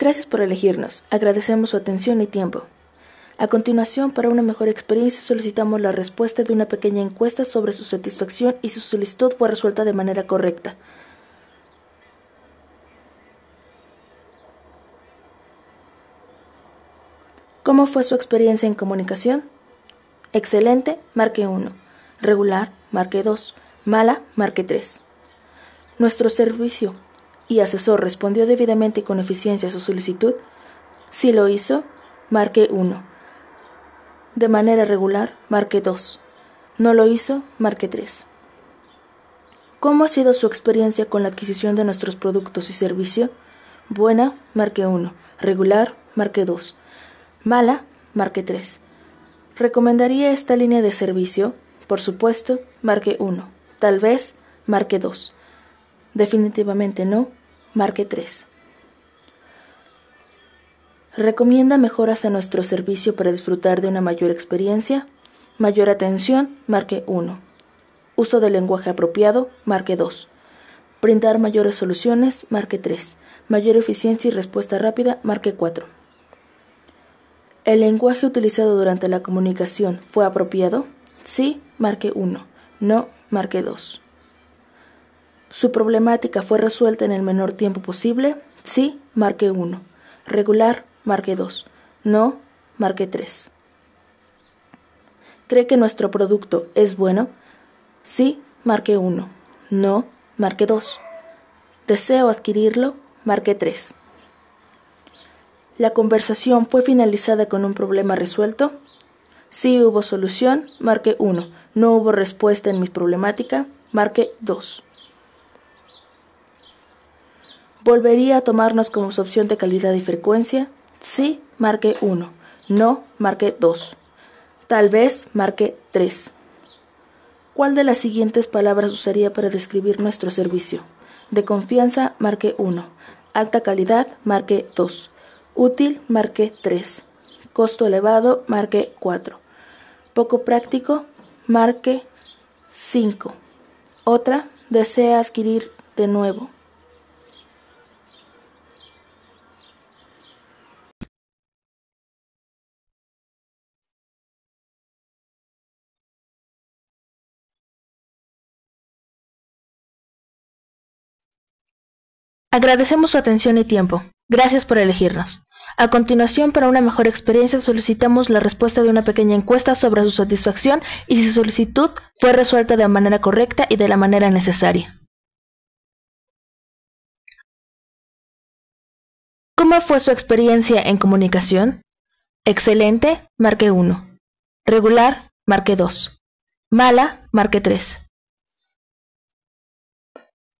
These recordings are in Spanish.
Gracias por elegirnos. Agradecemos su atención y tiempo. A continuación, para una mejor experiencia, solicitamos la respuesta de una pequeña encuesta sobre su satisfacción y su solicitud fue resuelta de manera correcta. ¿Cómo fue su experiencia en comunicación? Excelente, marque 1. Regular, marque 2. Mala, marque 3. Nuestro servicio y asesor respondió debidamente y con eficiencia a su solicitud. Si lo hizo, marque 1. De manera regular, marque 2. No lo hizo, marque 3. ¿Cómo ha sido su experiencia con la adquisición de nuestros productos y servicio? Buena, marque 1. Regular, marque 2. Mala, marque 3. ¿Recomendaría esta línea de servicio? Por supuesto, marque 1. Tal vez, marque 2. Definitivamente no, marque 3. ¿Recomienda mejoras a nuestro servicio para disfrutar de una mayor experiencia? Mayor atención, marque 1. Uso del lenguaje apropiado, marque 2. Brindar mayores soluciones, marque 3. Mayor eficiencia y respuesta rápida, marque 4. ¿El lenguaje utilizado durante la comunicación fue apropiado? Sí, marque 1. No, marque 2. ¿Su problemática fue resuelta en el menor tiempo posible? Sí, marque 1. Regular, marque 2. No, marque 3. ¿Cree que nuestro producto es bueno? Sí, marque 1. No, marque 2. ¿Deseo adquirirlo? Marque 3. ¿La conversación fue finalizada con un problema resuelto? Si hubo solución, marque 1. No hubo respuesta en mi problemática, marque 2. ¿Volvería a tomarnos como su opción de calidad y frecuencia? Sí, marque 1. No, marque 2. Tal vez, marque 3. ¿Cuál de las siguientes palabras usaría para describir nuestro servicio? De confianza, marque 1. Alta calidad, marque 2. Útil, marque 3. Costo elevado, marque 4. Poco práctico, marque 5. Otra, desea adquirir de nuevo. Agradecemos su atención y tiempo. Gracias por elegirnos. A continuación, para una mejor experiencia, solicitamos la respuesta de una pequeña encuesta sobre su satisfacción y si su solicitud fue resuelta de manera correcta y de la manera necesaria. ¿Cómo fue su experiencia en comunicación? Excelente, marque 1. Regular, marque 2. Mala, marque 3.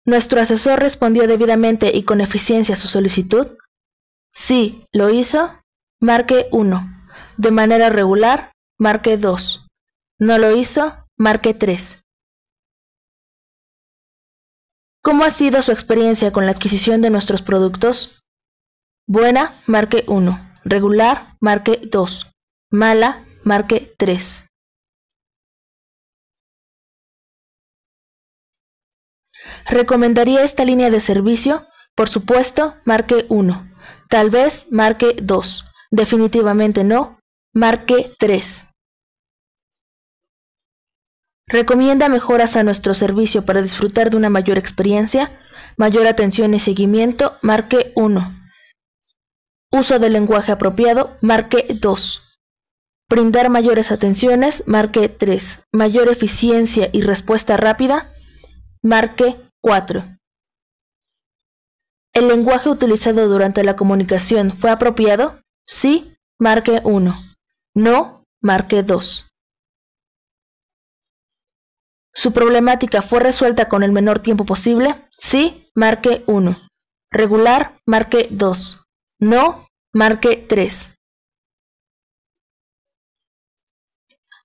¿Nuestro asesor respondió debidamente y con eficiencia a su solicitud? Sí, lo hizo. Marque 1. De manera regular, marque 2. No lo hizo, marque 3. ¿Cómo ha sido su experiencia con la adquisición de nuestros productos? Buena, marque 1. Regular, marque 2. Mala, marque 3. ¿Recomendaría esta línea de servicio? Por supuesto, marque 1. Tal vez marque 2. Definitivamente no, marque 3. ¿Recomienda mejoras a nuestro servicio para disfrutar de una mayor experiencia? Mayor atención y seguimiento, marque 1. Uso del lenguaje apropiado, marque 2. Brindar mayores atenciones, marque 3. Mayor eficiencia y respuesta rápida, marque 4. ¿El lenguaje utilizado durante la comunicación fue apropiado? Sí, marque 1. No, marque 2. ¿Su problemática fue resuelta con el menor tiempo posible? Sí, marque 1. Regular, marque 2. No, marque 3.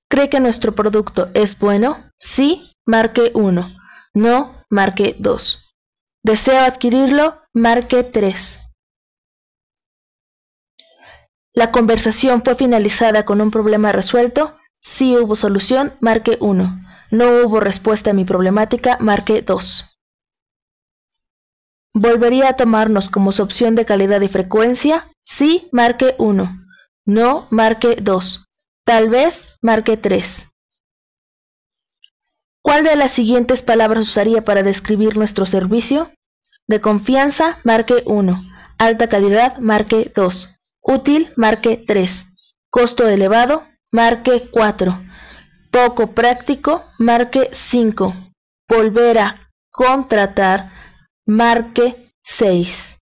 ¿Cree que nuestro producto es bueno? Sí, marque 1. No, marque 2. ¿Deseo adquirirlo? Marque 3. ¿La conversación fue finalizada con un problema resuelto? Si hubo solución, marque 1. No hubo respuesta a mi problemática, marque 2. ¿Volvería a tomarnos como opción de calidad y frecuencia? Sí, marque 1. No, marque 2. Tal vez, marque 3. ¿Cuál de las siguientes palabras usaría para describir nuestro servicio? De confianza, marque 1. Alta calidad, marque 2. Útil, marque 3. Costo elevado, marque 4. Poco práctico, marque 5. Volver a contratar, marque 6.